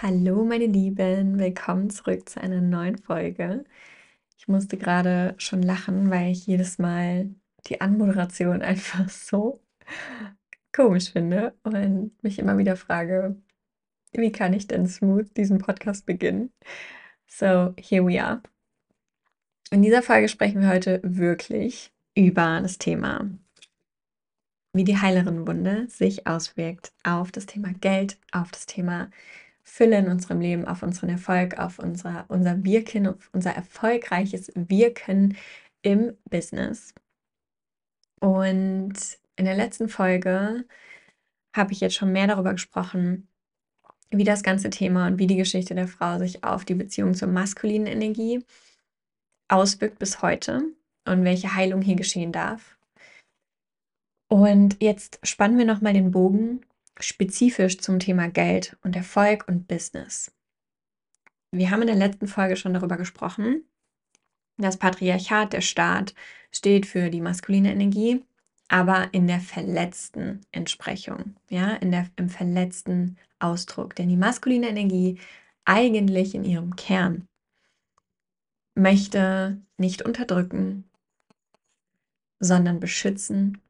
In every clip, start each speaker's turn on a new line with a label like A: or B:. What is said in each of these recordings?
A: Hallo, meine Lieben, willkommen zurück zu einer neuen Folge. Ich musste gerade schon lachen, weil ich jedes Mal die Anmoderation einfach so komisch finde und mich immer wieder frage, wie kann ich denn smooth diesen Podcast beginnen? So, here we are. In dieser Folge sprechen wir heute wirklich über das Thema, wie die Heilerinnenwunde sich auswirkt auf das Thema Geld, auf das Thema Fülle in unserem Leben, auf unseren Erfolg, auf unser, unser Wirken, auf unser erfolgreiches Wirken im Business. Und in der letzten Folge habe ich jetzt schon mehr darüber gesprochen, wie das ganze Thema und wie die Geschichte der Frau sich auf die Beziehung zur maskulinen Energie auswirkt bis heute und welche Heilung hier geschehen darf. Und jetzt spannen wir nochmal den Bogen spezifisch zum Thema Geld und Erfolg und Business. Wir haben in der letzten Folge schon darüber gesprochen. Das Patriarchat, der Staat, steht für die maskuline Energie, aber in der verletzten Entsprechung, ja, in der, im verletzten Ausdruck. Denn die maskuline Energie eigentlich in ihrem Kern möchte nicht unterdrücken, sondern beschützen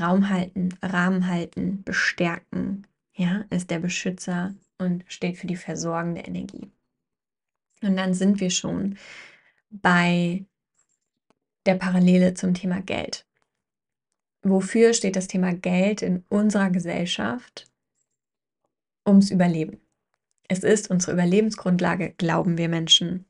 A: Raum halten, Rahmen halten, bestärken, ja, ist der Beschützer und steht für die versorgende Energie. Und dann sind wir schon bei der Parallele zum Thema Geld. Wofür steht das Thema Geld in unserer Gesellschaft? Ums Überleben. Es ist unsere Überlebensgrundlage, glauben wir Menschen.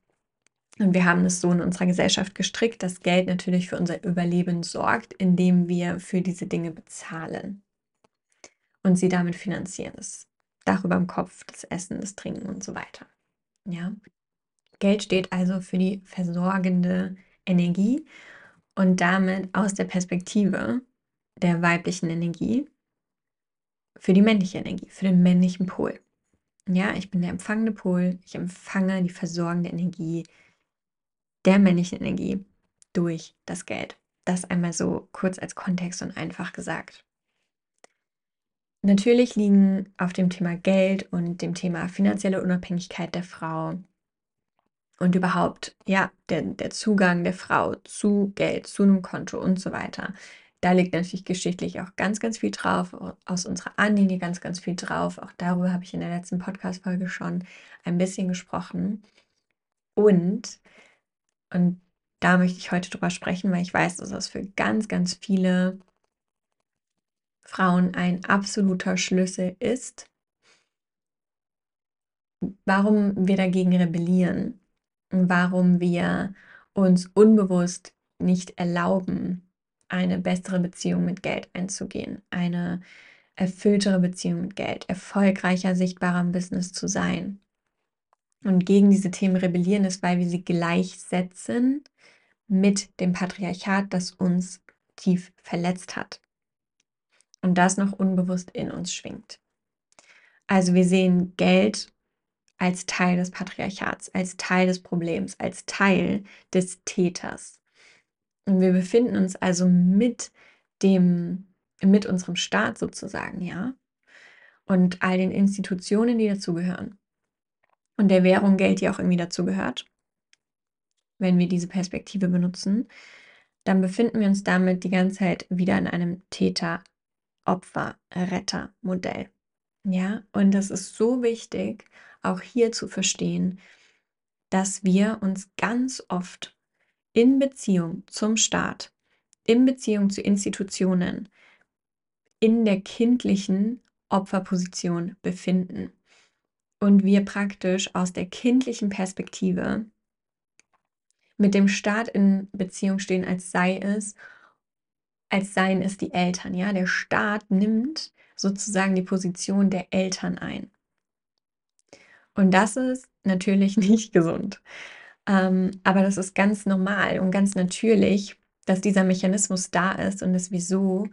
A: Und wir haben es so in unserer Gesellschaft gestrickt, dass Geld natürlich für unser Überleben sorgt, indem wir für diese Dinge bezahlen und sie damit finanzieren. Das Dach über dem Kopf, das Essen, das Trinken und so weiter. Ja. Geld steht also für die versorgende Energie und damit aus der Perspektive der weiblichen Energie für die männliche Energie, für den männlichen Pol. Ja, ich bin der empfangende Pol, ich empfange die versorgende Energie der männlichen Energie durch das Geld. Das einmal so kurz als Kontext und einfach gesagt. Natürlich liegen auf dem Thema Geld und dem Thema finanzielle Unabhängigkeit der Frau und überhaupt, ja, der, der Zugang der Frau zu Geld, zu einem Konto und so weiter. Da liegt natürlich geschichtlich auch ganz, ganz viel drauf, aus unserer Ahnenlinie ganz, ganz viel drauf. Auch darüber habe ich in der letzten Podcast-Folge schon ein bisschen gesprochen. Und und da möchte ich heute drüber sprechen, weil ich weiß, dass das für ganz, ganz viele Frauen ein absoluter Schlüssel ist, warum wir dagegen rebellieren warum wir uns unbewusst nicht erlauben, eine bessere Beziehung mit Geld einzugehen, eine erfülltere Beziehung mit Geld, erfolgreicher, sichtbarer im Business zu sein und gegen diese Themen rebellieren, ist, weil wir sie gleichsetzen mit dem Patriarchat, das uns tief verletzt hat. Und das noch unbewusst in uns schwingt. Also wir sehen Geld als Teil des Patriarchats, als Teil des Problems, als Teil des Täters. Und wir befinden uns also mit dem, mit unserem Staat sozusagen, ja, und all den Institutionen, die dazugehören und der Währung Geld ja auch irgendwie dazu gehört, wenn wir diese Perspektive benutzen, dann befinden wir uns damit die ganze Zeit wieder in einem Täter-Opfer-Retter-Modell. Ja, und das ist so wichtig, auch hier zu verstehen, dass wir uns ganz oft in Beziehung zum Staat, in Beziehung zu Institutionen, in der kindlichen Opferposition befinden und wir praktisch aus der kindlichen Perspektive mit dem Staat in Beziehung stehen, als sei es, als seien es die Eltern. Ja, der Staat nimmt sozusagen die Position der Eltern ein. Und das ist natürlich nicht gesund. Ähm, aber das ist ganz normal und ganz natürlich, dass dieser Mechanismus da ist und dass wir so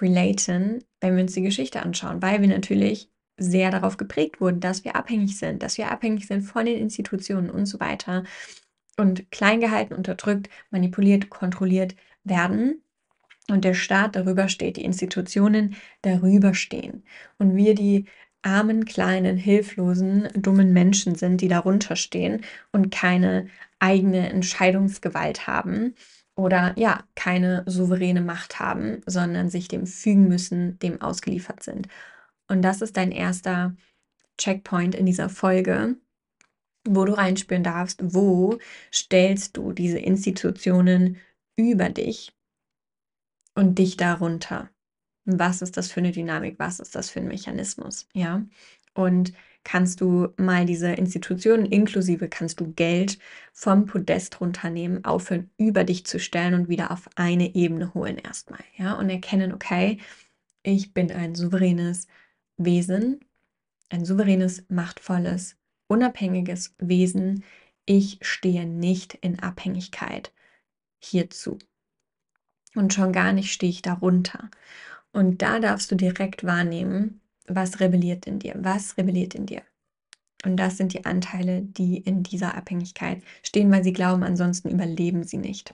A: relaten, wenn wir uns die Geschichte anschauen, weil wir natürlich sehr darauf geprägt wurden, dass wir abhängig sind, dass wir abhängig sind von den Institutionen und so weiter. Und klein gehalten, unterdrückt, manipuliert, kontrolliert werden. Und der Staat darüber steht, die Institutionen darüber stehen. Und wir die armen, kleinen, hilflosen, dummen Menschen sind, die darunter stehen und keine eigene Entscheidungsgewalt haben oder ja, keine souveräne Macht haben, sondern sich dem fügen müssen, dem ausgeliefert sind. Und das ist dein erster Checkpoint in dieser Folge, wo du reinspüren darfst, wo stellst du diese Institutionen über dich und dich darunter. Was ist das für eine Dynamik? Was ist das für ein Mechanismus? Ja. Und kannst du mal diese Institutionen inklusive kannst du Geld vom Podest runternehmen, aufhören, über dich zu stellen und wieder auf eine Ebene holen erstmal. Ja. Und erkennen, okay, ich bin ein souveränes Wesen, ein souveränes, machtvolles, unabhängiges Wesen. Ich stehe nicht in Abhängigkeit hierzu. Und schon gar nicht stehe ich darunter. Und da darfst du direkt wahrnehmen, was rebelliert in dir, was rebelliert in dir. Und das sind die Anteile, die in dieser Abhängigkeit stehen, weil sie glauben, ansonsten überleben sie nicht.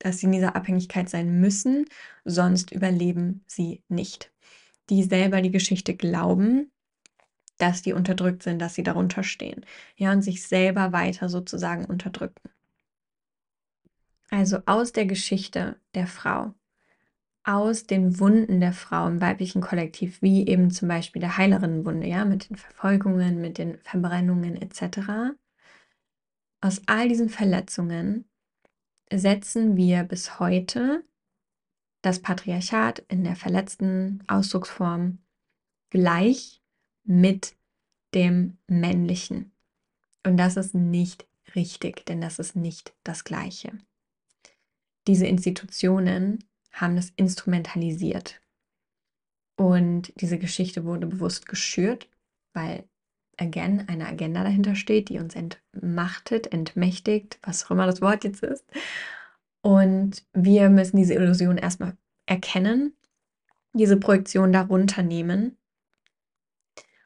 A: Dass sie in dieser Abhängigkeit sein müssen, sonst überleben sie nicht. Die selber die Geschichte glauben, dass die unterdrückt sind, dass sie darunter stehen. Ja, und sich selber weiter sozusagen unterdrücken. Also aus der Geschichte der Frau, aus den Wunden der Frau im weiblichen Kollektiv, wie eben zum Beispiel der Heilerinnenwunde, ja, mit den Verfolgungen, mit den Verbrennungen etc. Aus all diesen Verletzungen setzen wir bis heute das Patriarchat in der verletzten Ausdrucksform gleich mit dem Männlichen. Und das ist nicht richtig, denn das ist nicht das Gleiche. Diese Institutionen haben das instrumentalisiert. Und diese Geschichte wurde bewusst geschürt, weil, again, eine Agenda dahinter steht, die uns entmachtet, entmächtigt, was auch immer das Wort jetzt ist. Und wir müssen diese Illusion erstmal erkennen, diese Projektion darunter nehmen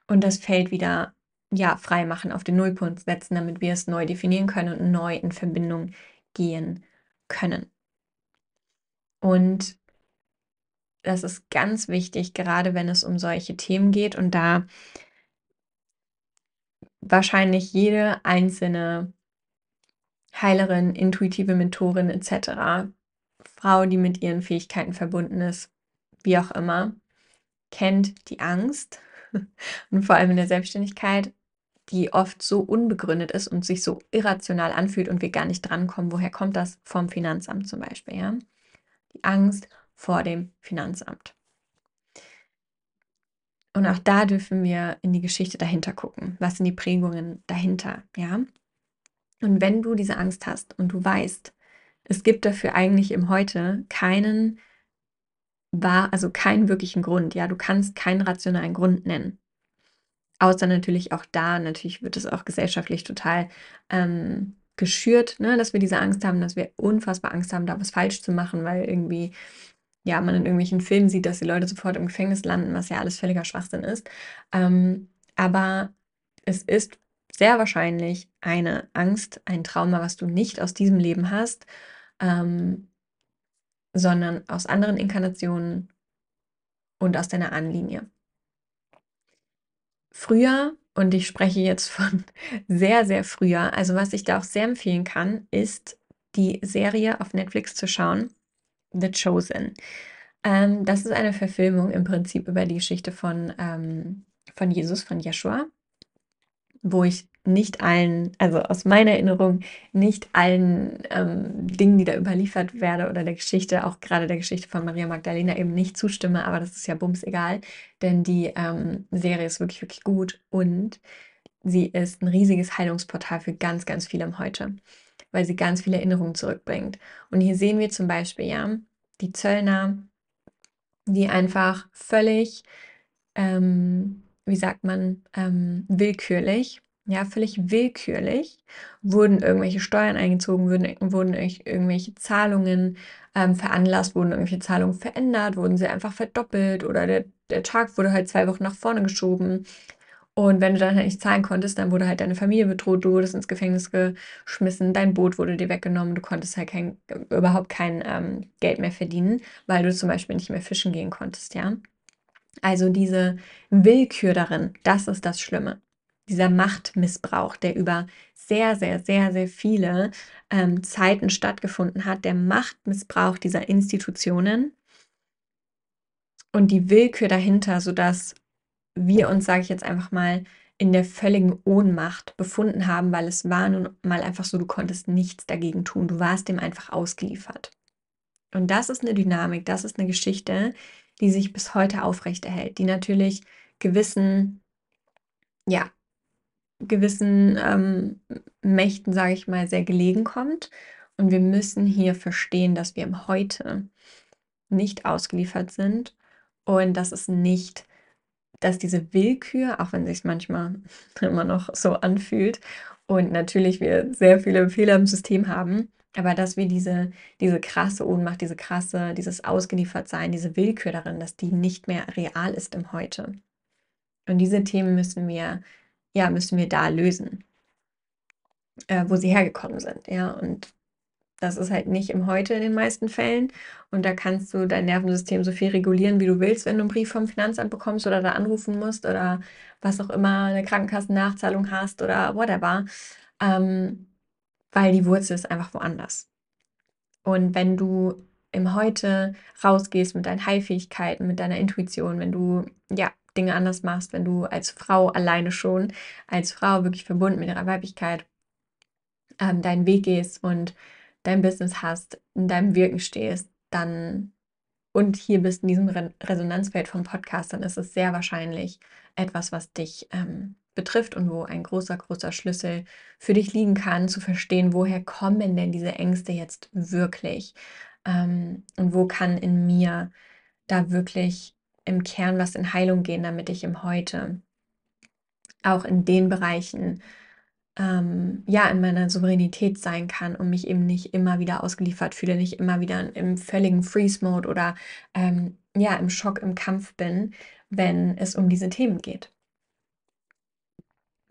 A: und das Feld wieder ja, frei machen, auf den Nullpunkt setzen, damit wir es neu definieren können und neu in Verbindung gehen können. Und das ist ganz wichtig, gerade wenn es um solche Themen geht und da wahrscheinlich jede einzelne Heilerin, intuitive Mentorin etc., Frau, die mit ihren Fähigkeiten verbunden ist, wie auch immer, kennt die Angst und vor allem in der Selbstständigkeit, die oft so unbegründet ist und sich so irrational anfühlt und wir gar nicht drankommen. Woher kommt das? Vom Finanzamt zum Beispiel, ja? die Angst vor dem Finanzamt. Und auch da dürfen wir in die Geschichte dahinter gucken. Was sind die Prägungen dahinter, ja? Und wenn du diese Angst hast und du weißt, es gibt dafür eigentlich im Heute keinen war also keinen wirklichen Grund, ja, du kannst keinen rationalen Grund nennen. Außer natürlich auch da, natürlich wird es auch gesellschaftlich total ähm, geschürt, ne, dass wir diese Angst haben, dass wir unfassbar Angst haben, da was falsch zu machen, weil irgendwie, ja, man in irgendwelchen Filmen sieht, dass die Leute sofort im Gefängnis landen, was ja alles völliger Schwachsinn ist. Ähm, aber es ist sehr wahrscheinlich eine Angst, ein Trauma, was du nicht aus diesem Leben hast, ähm, sondern aus anderen Inkarnationen und aus deiner Ahnenlinie. Früher und ich spreche jetzt von sehr, sehr früher. Also was ich da auch sehr empfehlen kann, ist die Serie auf Netflix zu schauen, The Chosen. Ähm, das ist eine Verfilmung im Prinzip über die Geschichte von, ähm, von Jesus, von Joshua, wo ich nicht allen, also aus meiner Erinnerung, nicht allen ähm, Dingen, die da überliefert werde oder der Geschichte, auch gerade der Geschichte von Maria Magdalena eben nicht zustimme, aber das ist ja bums egal, denn die ähm, Serie ist wirklich, wirklich gut und sie ist ein riesiges Heilungsportal für ganz, ganz viele im Heute, weil sie ganz viele Erinnerungen zurückbringt. Und hier sehen wir zum Beispiel ja die Zöllner, die einfach völlig, ähm, wie sagt man, ähm, willkürlich ja, völlig willkürlich wurden irgendwelche Steuern eingezogen, wurden, wurden irgendwelche Zahlungen ähm, veranlasst, wurden irgendwelche Zahlungen verändert, wurden sie einfach verdoppelt oder der, der Tag wurde halt zwei Wochen nach vorne geschoben. Und wenn du dann halt nicht zahlen konntest, dann wurde halt deine Familie bedroht, du wurdest ins Gefängnis geschmissen, dein Boot wurde dir weggenommen, du konntest halt kein, überhaupt kein ähm, Geld mehr verdienen, weil du zum Beispiel nicht mehr fischen gehen konntest, ja. Also diese Willkür darin, das ist das Schlimme. Dieser Machtmissbrauch, der über sehr, sehr, sehr, sehr viele ähm, Zeiten stattgefunden hat, der Machtmissbrauch dieser Institutionen und die Willkür dahinter, sodass wir uns, sage ich jetzt einfach mal, in der völligen Ohnmacht befunden haben, weil es war nun mal einfach so, du konntest nichts dagegen tun. Du warst dem einfach ausgeliefert. Und das ist eine Dynamik, das ist eine Geschichte, die sich bis heute aufrechterhält, die natürlich gewissen, ja, gewissen ähm, Mächten, sage ich mal, sehr gelegen kommt. Und wir müssen hier verstehen, dass wir im Heute nicht ausgeliefert sind und dass es nicht, dass diese Willkür, auch wenn sich manchmal immer noch so anfühlt und natürlich wir sehr viele Fehler im System haben, aber dass wir diese, diese krasse Ohnmacht, diese krasse, dieses Ausgeliefertsein, diese Willkür darin, dass die nicht mehr real ist im Heute. Und diese Themen müssen wir, ja, müssen wir da lösen, äh, wo sie hergekommen sind, ja. Und das ist halt nicht im Heute in den meisten Fällen. Und da kannst du dein Nervensystem so viel regulieren, wie du willst, wenn du einen Brief vom Finanzamt bekommst oder da anrufen musst oder was auch immer, eine Krankenkassennachzahlung hast oder whatever. Ähm, weil die Wurzel ist einfach woanders. Und wenn du im Heute rausgehst mit deinen Heilfähigkeiten, mit deiner Intuition, wenn du ja Dinge anders machst, wenn du als Frau alleine schon, als Frau wirklich verbunden mit ihrer Weiblichkeit ähm, deinen Weg gehst und dein Business hast, in deinem Wirken stehst, dann und hier bist in diesem Re Resonanzfeld vom Podcast, dann ist es sehr wahrscheinlich etwas, was dich ähm, betrifft und wo ein großer, großer Schlüssel für dich liegen kann, zu verstehen, woher kommen denn diese Ängste jetzt wirklich ähm, und wo kann in mir da wirklich im Kern was in Heilung gehen, damit ich im Heute auch in den Bereichen ähm, ja in meiner Souveränität sein kann und mich eben nicht immer wieder ausgeliefert fühle, nicht immer wieder im völligen Freeze-Mode oder ähm, ja im Schock, im Kampf bin, wenn es um diese Themen geht.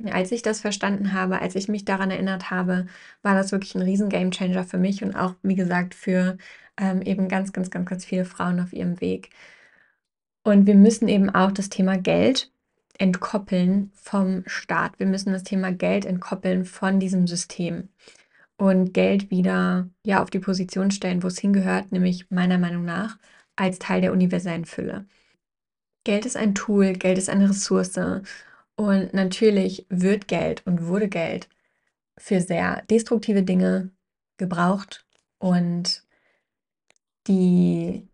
A: Als ich das verstanden habe, als ich mich daran erinnert habe, war das wirklich ein riesen Gamechanger für mich und auch, wie gesagt, für ähm, eben ganz, ganz, ganz, ganz viele Frauen auf ihrem Weg. Und wir müssen eben auch das Thema Geld entkoppeln vom Staat. Wir müssen das Thema Geld entkoppeln von diesem System und Geld wieder ja auf die Position stellen, wo es hingehört, nämlich meiner Meinung nach als Teil der universellen Fülle. Geld ist ein Tool, Geld ist eine Ressource und natürlich wird Geld und wurde Geld für sehr destruktive Dinge gebraucht und die,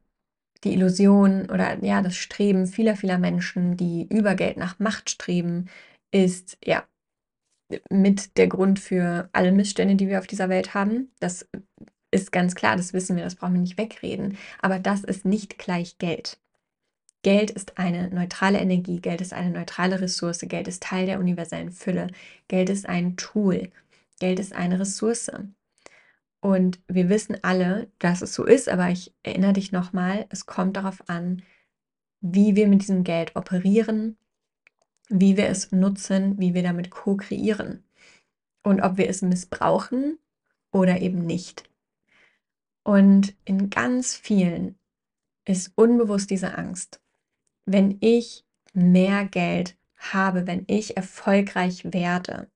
A: die Illusion oder ja, das Streben vieler, vieler Menschen, die über Geld nach Macht streben, ist ja mit der Grund für alle Missstände, die wir auf dieser Welt haben. Das ist ganz klar, das wissen wir, das brauchen wir nicht wegreden. Aber das ist nicht gleich Geld. Geld ist eine neutrale Energie, Geld ist eine neutrale Ressource, Geld ist Teil der universellen Fülle, Geld ist ein Tool, Geld ist eine Ressource. Und wir wissen alle, dass es so ist, aber ich erinnere dich nochmal, es kommt darauf an, wie wir mit diesem Geld operieren, wie wir es nutzen, wie wir damit co-kreieren und ob wir es missbrauchen oder eben nicht. Und in ganz vielen ist unbewusst diese Angst wenn ich mehr Geld habe, wenn ich erfolgreich werde,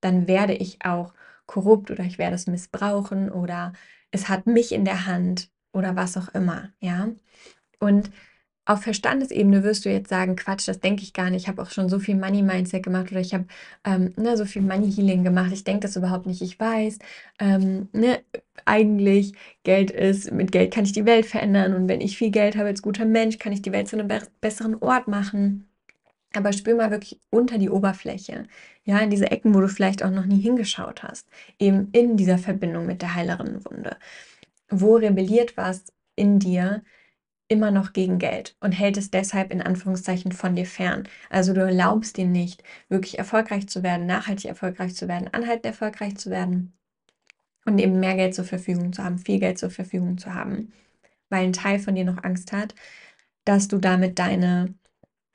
A: dann werde ich auch korrupt oder ich werde es missbrauchen oder es hat mich in der Hand oder was auch immer, ja. Und auf Verstandesebene wirst du jetzt sagen, Quatsch, das denke ich gar nicht. Ich habe auch schon so viel Money Mindset gemacht oder ich habe ähm, ne, so viel Money Healing gemacht. Ich denke das überhaupt nicht. Ich weiß, ähm, ne, eigentlich Geld ist, mit Geld kann ich die Welt verändern und wenn ich viel Geld habe als guter Mensch, kann ich die Welt zu einem be besseren Ort machen. Aber spür mal wirklich unter die Oberfläche, ja, in diese Ecken, wo du vielleicht auch noch nie hingeschaut hast, eben in dieser Verbindung mit der Heilerinnenwunde. Wo rebelliert was in dir, immer noch gegen Geld und hält es deshalb in Anführungszeichen von dir fern. Also du erlaubst dir nicht, wirklich erfolgreich zu werden, nachhaltig erfolgreich zu werden, anhaltend erfolgreich zu werden und eben mehr Geld zur Verfügung zu haben, viel Geld zur Verfügung zu haben, weil ein Teil von dir noch Angst hat, dass du damit deine,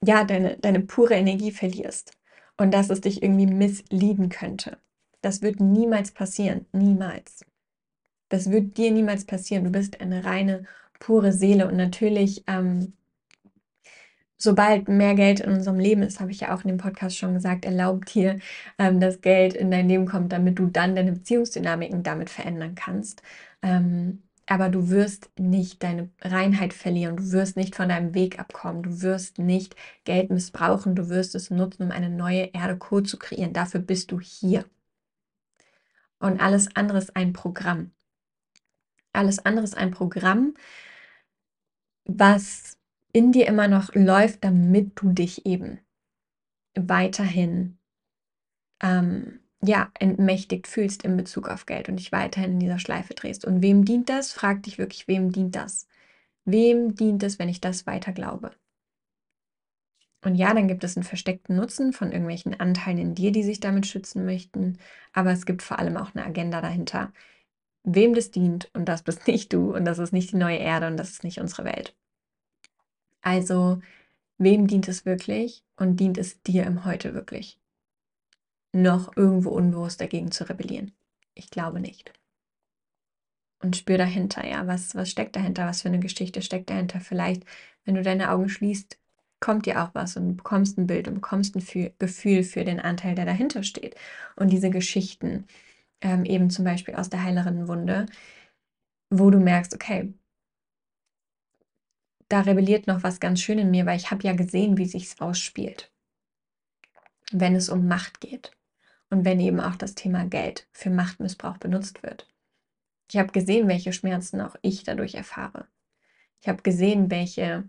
A: ja, deine, deine pure Energie verlierst und dass es dich irgendwie misslieben könnte. Das wird niemals passieren, niemals. Das wird dir niemals passieren. Du bist eine reine pure Seele. Und natürlich ähm, sobald mehr Geld in unserem Leben ist, habe ich ja auch in dem Podcast schon gesagt, erlaubt dir, ähm, dass Geld in dein Leben kommt, damit du dann deine Beziehungsdynamiken damit verändern kannst. Ähm, aber du wirst nicht deine Reinheit verlieren, du wirst nicht von deinem Weg abkommen, du wirst nicht Geld missbrauchen, du wirst es nutzen, um eine neue Erde Co zu kreieren. Dafür bist du hier. Und alles andere ist ein Programm. Alles andere ist ein Programm, was in dir immer noch läuft, damit du dich eben weiterhin ähm, ja, entmächtigt fühlst in Bezug auf Geld und dich weiterhin in dieser Schleife drehst. Und wem dient das? Frag dich wirklich, wem dient das? Wem dient es, wenn ich das weiter glaube? Und ja, dann gibt es einen versteckten Nutzen von irgendwelchen Anteilen in dir, die sich damit schützen möchten. Aber es gibt vor allem auch eine Agenda dahinter. Wem das dient, und das bist nicht du, und das ist nicht die neue Erde, und das ist nicht unsere Welt. Also, wem dient es wirklich und dient es dir im Heute wirklich? noch irgendwo unbewusst dagegen zu rebellieren. Ich glaube nicht. Und spür dahinter, ja, was, was steckt dahinter, was für eine Geschichte steckt dahinter. Vielleicht, wenn du deine Augen schließt, kommt dir auch was und du bekommst ein Bild und bekommst ein Gefühl für den Anteil, der dahinter steht. Und diese Geschichten, ähm, eben zum Beispiel aus der heileren Wunde, wo du merkst, okay, da rebelliert noch was ganz schön in mir, weil ich habe ja gesehen, wie sich's ausspielt, wenn es um Macht geht und wenn eben auch das Thema Geld für Machtmissbrauch benutzt wird. Ich habe gesehen, welche Schmerzen auch ich dadurch erfahre. Ich habe gesehen, welche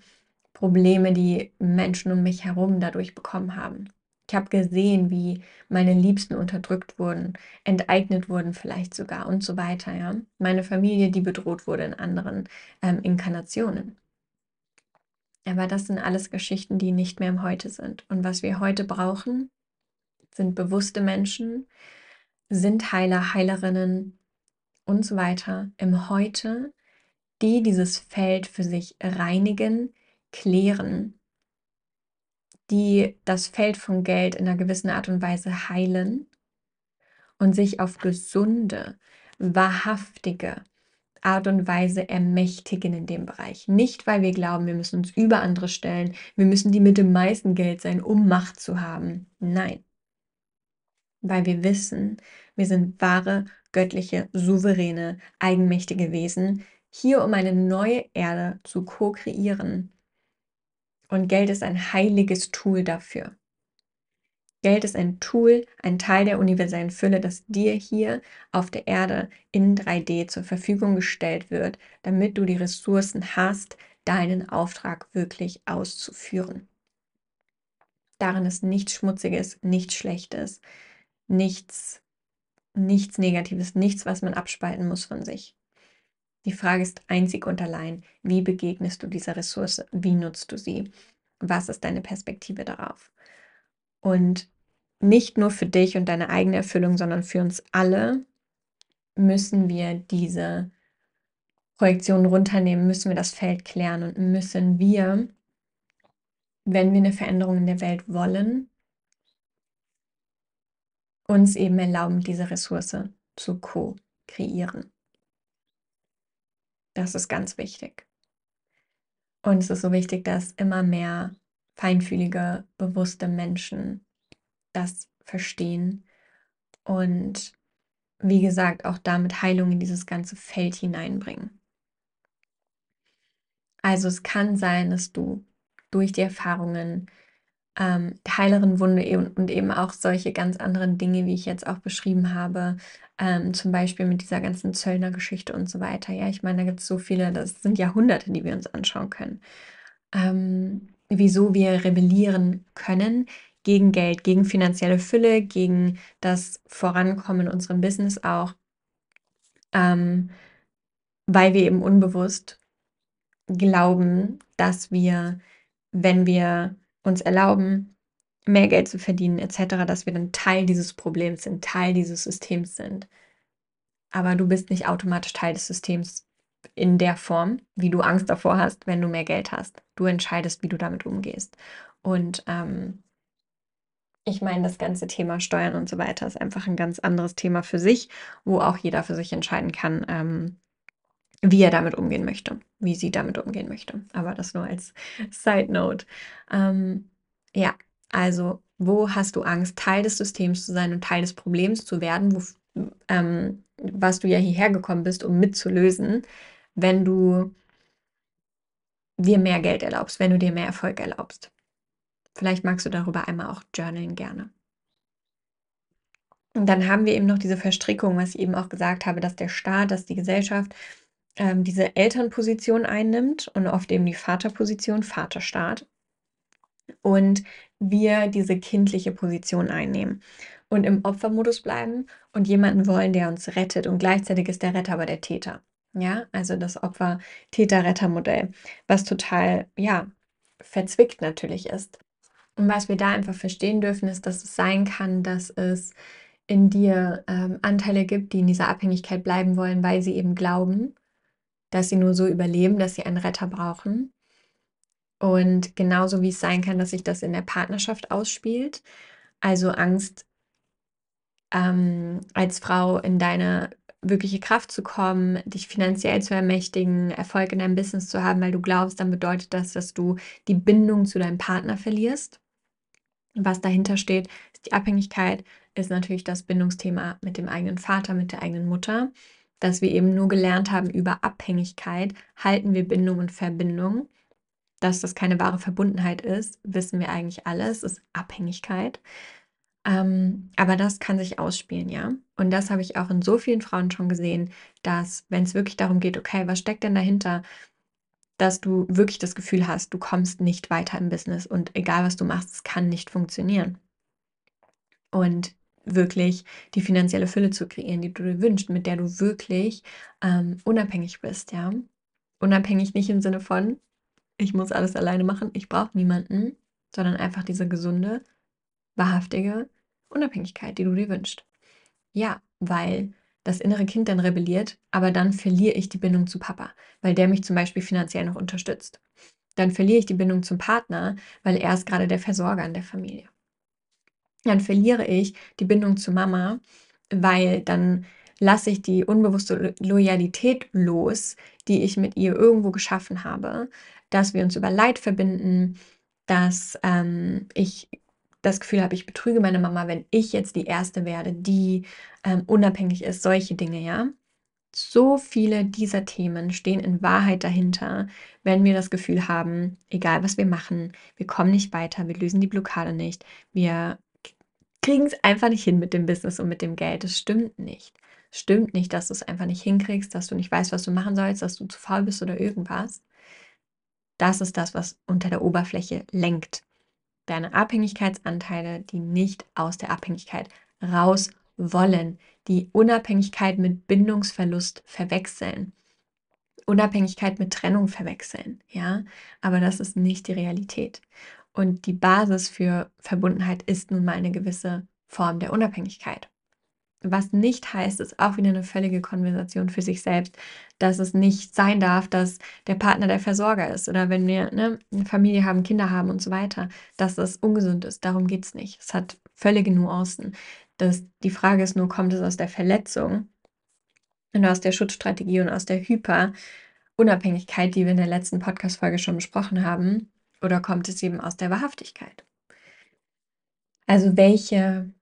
A: Probleme die Menschen um mich herum dadurch bekommen haben. Ich habe gesehen, wie meine Liebsten unterdrückt wurden, enteignet wurden vielleicht sogar und so weiter. Ja? Meine Familie, die bedroht wurde in anderen ähm, Inkarnationen. Aber das sind alles Geschichten, die nicht mehr im Heute sind. Und was wir heute brauchen, sind bewusste Menschen, sind Heiler, Heilerinnen und so weiter im Heute, die dieses Feld für sich reinigen, klären, die das Feld von Geld in einer gewissen Art und Weise heilen und sich auf gesunde, wahrhaftige Art und Weise ermächtigen in dem Bereich. Nicht, weil wir glauben, wir müssen uns über andere stellen, wir müssen die mit dem meisten Geld sein, um Macht zu haben. Nein weil wir wissen, wir sind wahre, göttliche, souveräne, eigenmächtige Wesen, hier um eine neue Erde zu ko-kreieren. Und Geld ist ein heiliges Tool dafür. Geld ist ein Tool, ein Teil der universellen Fülle, das dir hier auf der Erde in 3D zur Verfügung gestellt wird, damit du die Ressourcen hast, deinen Auftrag wirklich auszuführen. Darin ist nichts Schmutziges, nichts Schlechtes nichts, nichts Negatives, nichts, was man abspalten muss von sich. Die Frage ist einzig und allein, wie begegnest du dieser Ressource? Wie nutzt du sie? Was ist deine Perspektive darauf? Und nicht nur für dich und deine eigene Erfüllung, sondern für uns alle müssen wir diese Projektion runternehmen, müssen wir das Feld klären und müssen wir, wenn wir eine Veränderung in der Welt wollen, uns eben erlauben, diese Ressource zu co-kreieren. Das ist ganz wichtig. Und es ist so wichtig, dass immer mehr feinfühlige, bewusste Menschen das verstehen und wie gesagt auch damit Heilung in dieses ganze Feld hineinbringen. Also es kann sein, dass du durch die Erfahrungen ähm, heileren Wunde e und eben auch solche ganz anderen Dinge, wie ich jetzt auch beschrieben habe, ähm, zum Beispiel mit dieser ganzen Zöllner-Geschichte und so weiter. Ja, ich meine, da gibt es so viele, das sind Jahrhunderte, die wir uns anschauen können. Ähm, wieso wir rebellieren können gegen Geld, gegen finanzielle Fülle, gegen das Vorankommen in unserem Business auch, ähm, weil wir eben unbewusst glauben, dass wir, wenn wir uns erlauben, mehr Geld zu verdienen etc., dass wir dann Teil dieses Problems sind, Teil dieses Systems sind. Aber du bist nicht automatisch Teil des Systems in der Form, wie du Angst davor hast, wenn du mehr Geld hast. Du entscheidest, wie du damit umgehst. Und ähm, ich meine, das ganze Thema Steuern und so weiter ist einfach ein ganz anderes Thema für sich, wo auch jeder für sich entscheiden kann, ähm, wie er damit umgehen möchte, wie sie damit umgehen möchte. Aber das nur als Side Note. Ähm, ja, also wo hast du Angst, Teil des Systems zu sein und Teil des Problems zu werden, wo, ähm, was du ja hierher gekommen bist, um mitzulösen, wenn du dir mehr Geld erlaubst, wenn du dir mehr Erfolg erlaubst. Vielleicht magst du darüber einmal auch journalen gerne. Und dann haben wir eben noch diese Verstrickung, was ich eben auch gesagt habe, dass der Staat, dass die Gesellschaft ähm, diese Elternposition einnimmt und oft eben die Vaterposition, Vaterstaat. Und wir diese kindliche Position einnehmen und im Opfermodus bleiben und jemanden wollen, der uns rettet. Und gleichzeitig ist der Retter aber der Täter. Ja, also das Opfer-Täter-Retter-Modell, was total, ja, verzwickt natürlich ist. Und was wir da einfach verstehen dürfen, ist, dass es sein kann, dass es in dir ähm, Anteile gibt, die in dieser Abhängigkeit bleiben wollen, weil sie eben glauben, dass sie nur so überleben, dass sie einen Retter brauchen. Und genauso wie es sein kann, dass sich das in der Partnerschaft ausspielt, also Angst, ähm, als Frau in deine wirkliche Kraft zu kommen, dich finanziell zu ermächtigen, Erfolg in deinem Business zu haben, weil du glaubst, dann bedeutet das, dass du die Bindung zu deinem Partner verlierst. Was dahinter steht, ist die Abhängigkeit, ist natürlich das Bindungsthema mit dem eigenen Vater, mit der eigenen Mutter, dass wir eben nur gelernt haben über Abhängigkeit, halten wir Bindung und Verbindung. Dass das keine wahre Verbundenheit ist, wissen wir eigentlich alles, ist Abhängigkeit. Ähm, aber das kann sich ausspielen, ja. Und das habe ich auch in so vielen Frauen schon gesehen, dass, wenn es wirklich darum geht, okay, was steckt denn dahinter, dass du wirklich das Gefühl hast, du kommst nicht weiter im Business und egal was du machst, es kann nicht funktionieren. Und wirklich die finanzielle Fülle zu kreieren, die du dir wünschst, mit der du wirklich ähm, unabhängig bist, ja. Unabhängig nicht im Sinne von, ich muss alles alleine machen, ich brauche niemanden, sondern einfach diese gesunde, wahrhaftige Unabhängigkeit, die du dir wünschst. Ja, weil das innere Kind dann rebelliert, aber dann verliere ich die Bindung zu Papa, weil der mich zum Beispiel finanziell noch unterstützt. Dann verliere ich die Bindung zum Partner, weil er ist gerade der Versorger in der Familie. Dann verliere ich die Bindung zu Mama, weil dann lasse ich die unbewusste Loyalität los, die ich mit ihr irgendwo geschaffen habe, dass wir uns über Leid verbinden, dass ähm, ich das Gefühl habe, ich betrüge meine Mama, wenn ich jetzt die Erste werde, die ähm, unabhängig ist, solche Dinge, ja. So viele dieser Themen stehen in Wahrheit dahinter, wenn wir das Gefühl haben, egal was wir machen, wir kommen nicht weiter, wir lösen die Blockade nicht, wir kriegen es einfach nicht hin mit dem Business und mit dem Geld. Das stimmt nicht. Stimmt nicht, dass du es einfach nicht hinkriegst, dass du nicht weißt, was du machen sollst, dass du zu faul bist oder irgendwas. Das ist das, was unter der Oberfläche lenkt deine Abhängigkeitsanteile, die nicht aus der Abhängigkeit raus wollen, die Unabhängigkeit mit Bindungsverlust verwechseln, Unabhängigkeit mit Trennung verwechseln, ja, aber das ist nicht die Realität. Und die Basis für Verbundenheit ist nun mal eine gewisse Form der Unabhängigkeit. Was nicht heißt, ist auch wieder eine völlige Konversation für sich selbst, dass es nicht sein darf, dass der Partner der Versorger ist oder wenn wir ne, eine Familie haben, Kinder haben und so weiter, dass das ungesund ist. Darum geht es nicht. Es hat völlige Nuancen. Das, die Frage ist nur, kommt es aus der Verletzung und aus der Schutzstrategie und aus der Hyperunabhängigkeit, die wir in der letzten Podcast-Folge schon besprochen haben, oder kommt es eben aus der Wahrhaftigkeit? Also welche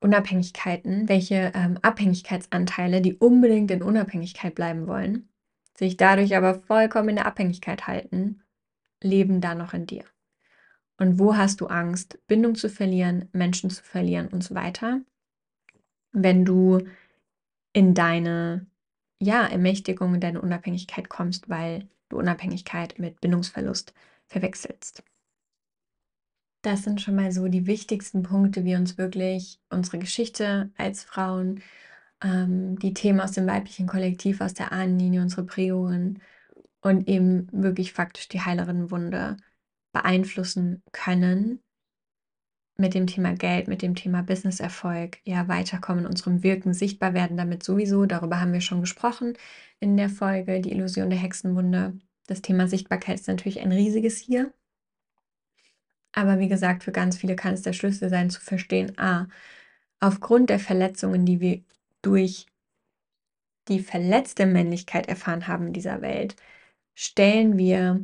A: Unabhängigkeiten, welche ähm, Abhängigkeitsanteile, die unbedingt in Unabhängigkeit bleiben wollen, sich dadurch aber vollkommen in der Abhängigkeit halten, leben da noch in dir. Und wo hast du Angst, Bindung zu verlieren, Menschen zu verlieren und so weiter, wenn du in deine ja, Ermächtigung, in deine Unabhängigkeit kommst, weil du Unabhängigkeit mit Bindungsverlust verwechselst. Das sind schon mal so die wichtigsten Punkte, wie uns wirklich unsere Geschichte als Frauen, ähm, die Themen aus dem weiblichen Kollektiv, aus der Ahnenlinie, unsere Prägungen und eben wirklich faktisch die Heilerinnenwunde beeinflussen können mit dem Thema Geld, mit dem Thema Businesserfolg, ja, weiterkommen unserem Wirken, sichtbar werden damit sowieso. Darüber haben wir schon gesprochen in der Folge Die Illusion der Hexenwunde. Das Thema Sichtbarkeit ist natürlich ein riesiges hier. Aber wie gesagt, für ganz viele kann es der Schlüssel sein, zu verstehen, ah, aufgrund der Verletzungen, die wir durch die verletzte Männlichkeit erfahren haben in dieser Welt, stellen wir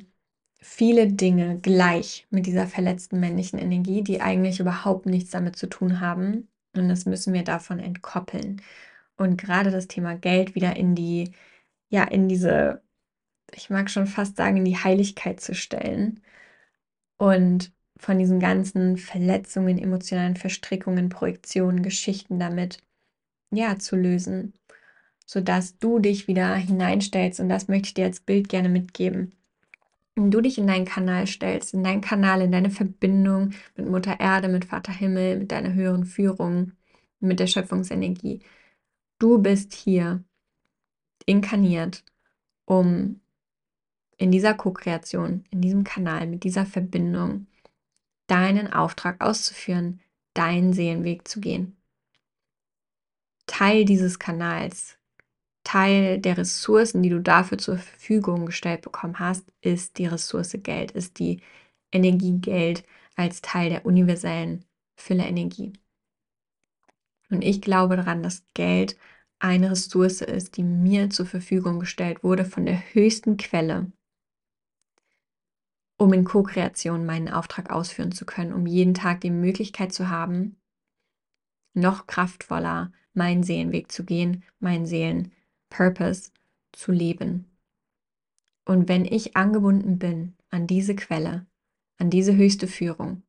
A: viele Dinge gleich mit dieser verletzten männlichen Energie, die eigentlich überhaupt nichts damit zu tun haben. Und das müssen wir davon entkoppeln. Und gerade das Thema Geld wieder in die, ja, in diese, ich mag schon fast sagen, in die Heiligkeit zu stellen. Und von diesen ganzen Verletzungen, emotionalen Verstrickungen, Projektionen, Geschichten damit, ja, zu lösen, sodass du dich wieder hineinstellst. Und das möchte ich dir als Bild gerne mitgeben. Wenn du dich in deinen Kanal stellst, in deinen Kanal, in deine Verbindung mit Mutter Erde, mit Vater Himmel, mit deiner höheren Führung, mit der Schöpfungsenergie. Du bist hier inkarniert, um in dieser Co-Kreation, in diesem Kanal, mit dieser Verbindung deinen Auftrag auszuführen, deinen Seelenweg zu gehen. Teil dieses Kanals, Teil der Ressourcen, die du dafür zur Verfügung gestellt bekommen hast, ist die Ressource Geld, ist die Energie Geld als Teil der universellen Fülle-Energie. Und ich glaube daran, dass Geld eine Ressource ist, die mir zur Verfügung gestellt wurde von der höchsten Quelle, um in Co-Kreation meinen Auftrag ausführen zu können, um jeden Tag die Möglichkeit zu haben, noch kraftvoller meinen Seelenweg zu gehen, meinen Seelen Purpose zu leben. Und wenn ich angebunden bin an diese Quelle, an diese höchste Führung,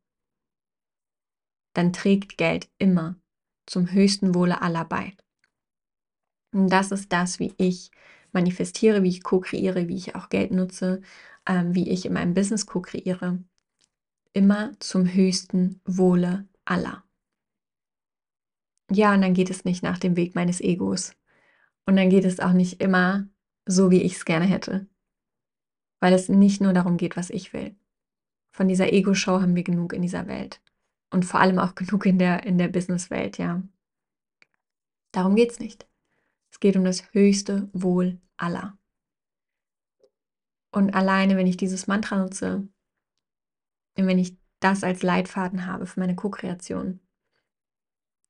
A: dann trägt Geld immer zum höchsten Wohle aller bei. Und das ist das, wie ich manifestiere, wie ich co-kreiere, wie ich auch Geld nutze, ähm, wie ich in meinem Business co-kreiere. Immer zum höchsten Wohle aller. Ja, und dann geht es nicht nach dem Weg meines Egos, und dann geht es auch nicht immer so, wie ich es gerne hätte. Weil es nicht nur darum geht, was ich will. Von dieser Ego-Show haben wir genug in dieser Welt. Und vor allem auch genug in der, in der Business-Welt, ja. Darum geht es nicht. Es geht um das höchste Wohl aller. Und alleine, wenn ich dieses Mantra nutze, wenn ich das als Leitfaden habe für meine Co-Kreation,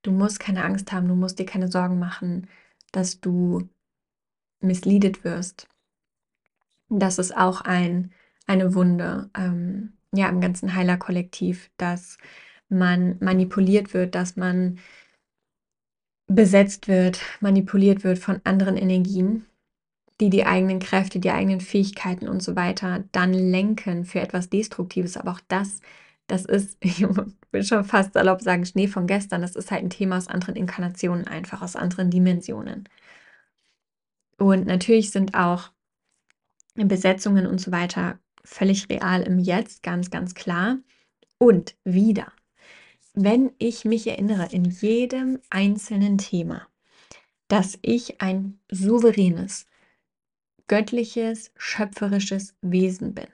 A: du musst keine Angst haben, du musst dir keine Sorgen machen, dass du missliedet wirst. Das ist auch ein, eine Wunde ähm, ja, im ganzen Heilerkollektiv, dass man manipuliert wird, dass man besetzt wird, manipuliert wird von anderen Energien, die die eigenen Kräfte, die eigenen Fähigkeiten und so weiter dann lenken für etwas Destruktives. Aber auch das, das ist, ich will schon fast salopp sagen, Schnee von gestern. Das ist halt ein Thema aus anderen Inkarnationen, einfach aus anderen Dimensionen. Und natürlich sind auch Besetzungen und so weiter völlig real im Jetzt, ganz, ganz klar. Und wieder, wenn ich mich erinnere in jedem einzelnen Thema, dass ich ein souveränes, göttliches, schöpferisches Wesen bin.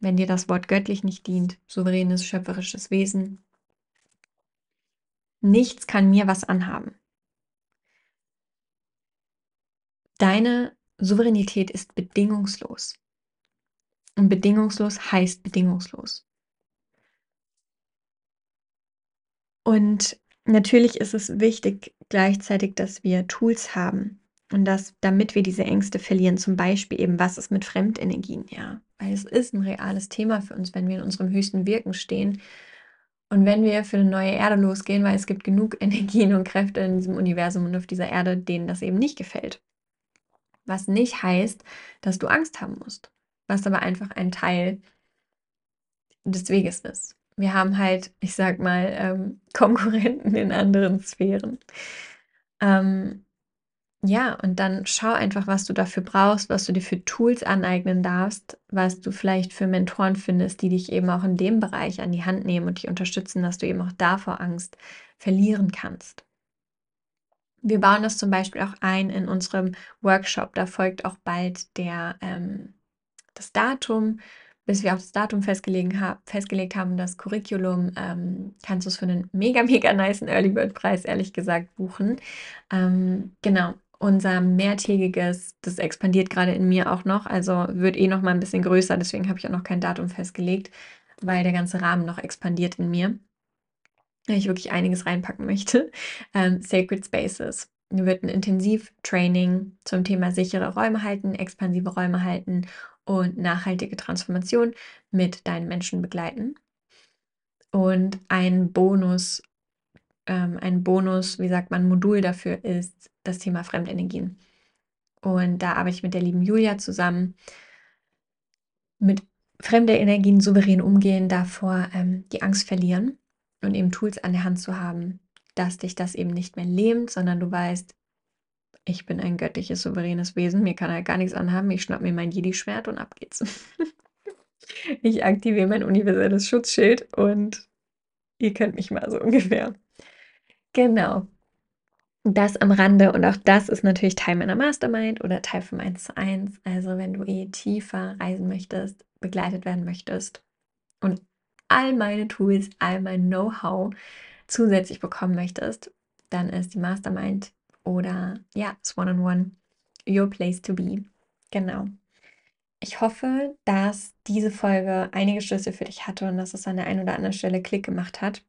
A: Wenn dir das Wort göttlich nicht dient, souveränes, schöpferisches Wesen, nichts kann mir was anhaben. Deine Souveränität ist bedingungslos. Und bedingungslos heißt bedingungslos. Und natürlich ist es wichtig gleichzeitig, dass wir Tools haben und dass, damit wir diese Ängste verlieren, zum Beispiel eben, was ist mit Fremdenergien, ja. Weil es ist ein reales Thema für uns, wenn wir in unserem höchsten Wirken stehen. Und wenn wir für eine neue Erde losgehen, weil es gibt genug Energien und Kräfte in diesem Universum und auf dieser Erde, denen das eben nicht gefällt. Was nicht heißt, dass du Angst haben musst, was aber einfach ein Teil des Weges ist. Wir haben halt, ich sag mal, ähm, Konkurrenten in anderen Sphären. Ähm, ja, und dann schau einfach, was du dafür brauchst, was du dir für Tools aneignen darfst, was du vielleicht für Mentoren findest, die dich eben auch in dem Bereich an die Hand nehmen und dich unterstützen, dass du eben auch davor Angst verlieren kannst. Wir bauen das zum Beispiel auch ein in unserem Workshop. Da folgt auch bald der, ähm, das Datum, bis wir auch das Datum festgelegt, hab, festgelegt haben, das Curriculum, ähm, kannst du es für einen mega, mega nice Early Bird Preis, ehrlich gesagt, buchen. Ähm, genau, unser mehrtägiges, das expandiert gerade in mir auch noch, also wird eh noch mal ein bisschen größer, deswegen habe ich auch noch kein Datum festgelegt, weil der ganze Rahmen noch expandiert in mir ich wirklich einiges reinpacken möchte. Ähm, Sacred Spaces. wird ein Intensivtraining zum Thema sichere Räume halten, expansive Räume halten und nachhaltige Transformation mit deinen Menschen begleiten. Und ein Bonus, ähm, ein Bonus, wie sagt man, Modul dafür ist das Thema Fremdenergien. Und da arbeite ich mit der lieben Julia zusammen. Mit fremder Energien souverän umgehen, davor ähm, die Angst verlieren und eben Tools an der Hand zu haben, dass dich das eben nicht mehr lähmt, sondern du weißt, ich bin ein göttliches, souveränes Wesen, mir kann er gar nichts anhaben, ich schnapp mir mein Jedi-Schwert und ab geht's. ich aktiviere mein universelles Schutzschild und ihr kennt mich mal so ungefähr. Genau. Das am Rande und auch das ist natürlich Teil meiner Mastermind oder Teil vom 1 zu 1. Also wenn du eh tiefer reisen möchtest, begleitet werden möchtest und all meine Tools, all mein Know-how zusätzlich bekommen möchtest, dann ist die Mastermind oder ja, das One-on-One your place to be. Genau. Ich hoffe, dass diese Folge einige Schlüsse für dich hatte und dass es an der einen oder anderen Stelle Klick gemacht hat,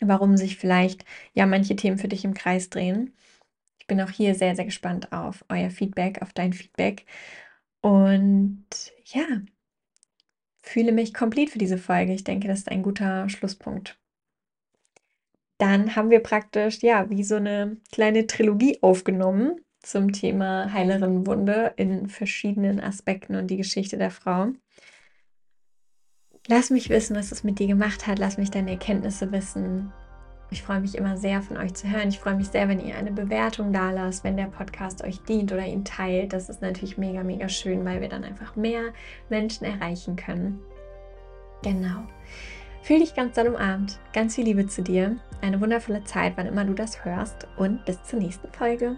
A: warum sich vielleicht ja manche Themen für dich im Kreis drehen. Ich bin auch hier sehr, sehr gespannt auf euer Feedback, auf dein Feedback. Und ja, fühle mich komplett für diese Folge. Ich denke, das ist ein guter Schlusspunkt dann haben wir praktisch, ja, wie so eine kleine Trilogie aufgenommen zum Thema Heilerin Wunde in verschiedenen Aspekten und die Geschichte der Frau. Lass mich wissen, was es mit dir gemacht hat. Lass mich deine Erkenntnisse wissen. Ich freue mich immer sehr, von euch zu hören. Ich freue mich sehr, wenn ihr eine Bewertung da lasst, wenn der Podcast euch dient oder ihn teilt. Das ist natürlich mega, mega schön, weil wir dann einfach mehr Menschen erreichen können. Genau. Fühl dich ganz dann umarmt. Ganz viel Liebe zu dir. Eine wundervolle Zeit, wann immer du das hörst. Und bis zur nächsten Folge.